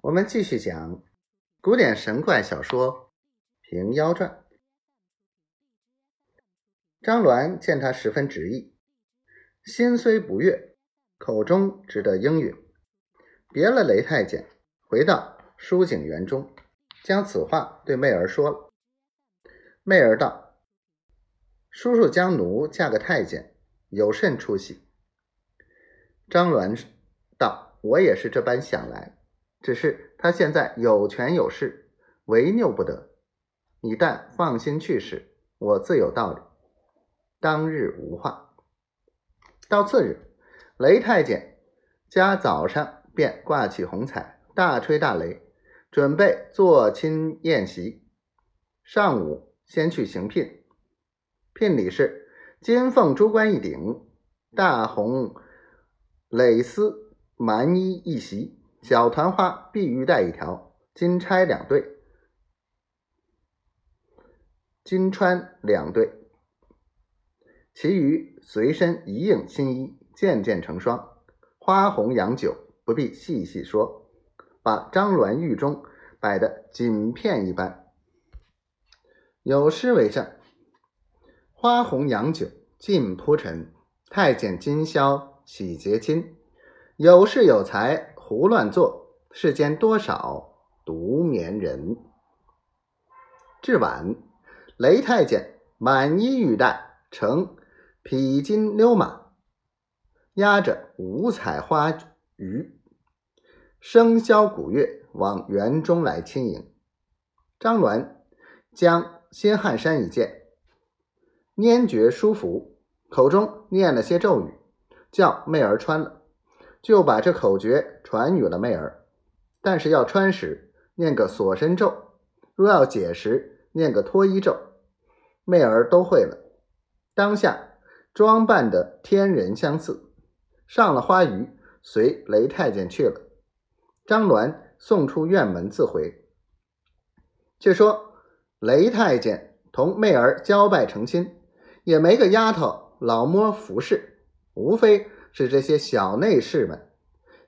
我们继续讲古典神怪小说《平妖传》。张鸾见他十分执意，心虽不悦，口中只得应允，别了雷太监，回到书景园中，将此话对媚儿说了。媚儿道：“叔叔将奴嫁个太监，有甚出息？”张鸾道：“我也是这般想来。”只是他现在有权有势，违拗不得。你但放心去使，我自有道理。当日无话。到次日，雷太监家早上便挂起红彩，大吹大擂，准备做亲宴席。上午先去行聘，聘礼是金凤珠冠一顶，大红蕾丝蛮衣一袭。小团花碧玉带一条，金钗两对，金钏两对，其余随身一应新衣，件件成双，花红洋酒不必细细说，把张鸾玉中摆的锦片一般。有诗为证：花红洋酒尽铺陈，太监今宵喜结亲，有势有才。胡乱做，世间多少独眠人。至晚，雷太监满衣玉带，乘匹金溜马，压着五彩花鱼，笙箫鼓乐，往园中来亲迎。张鸾将新汗衫一件，拈觉舒服，口中念了些咒语，叫媚儿穿了。就把这口诀传与了媚儿，但是要穿时念个锁身咒，若要解时念个脱衣咒，媚儿都会了。当下装扮的天人相似，上了花鱼，随雷太监去了。张鸾送出院门自回。却说雷太监同媚儿交拜成亲，也没个丫头老摸服侍，无非。是这些小内侍们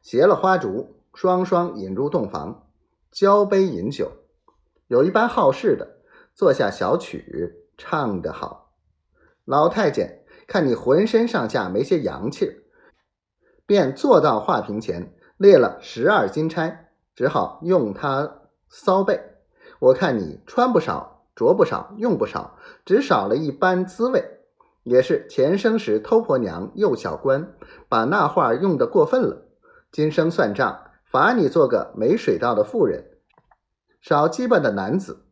携了花烛，双双引入洞房，交杯饮酒。有一般好事的，坐下小曲，唱得好。老太监看你浑身上下没些洋气，便坐到画屏前，列了十二金钗，只好用它搔背。我看你穿不少，着不少，用不少，只少了一般滋味。也是前生时偷婆娘幼小官，把那画用的过分了。今生算账，罚你做个没水道的妇人，少鸡巴的男子，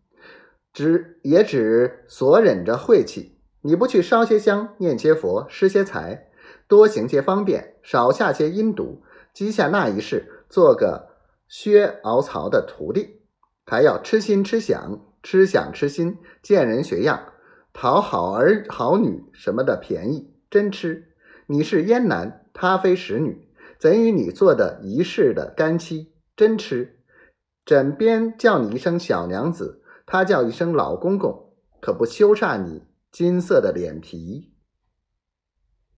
只也只所忍着晦气。你不去烧些香，念些佛，施些财，多行些方便，少下些阴毒，积下那一世，做个薛敖曹的徒弟，还要痴心痴想，痴想痴心，见人学样。讨好儿好女什么的便宜，真吃！你是阉男，他非使女，怎与你做的一世的干妻？真痴！枕边叫你一声小娘子，他叫一声老公公，可不羞煞你金色的脸皮？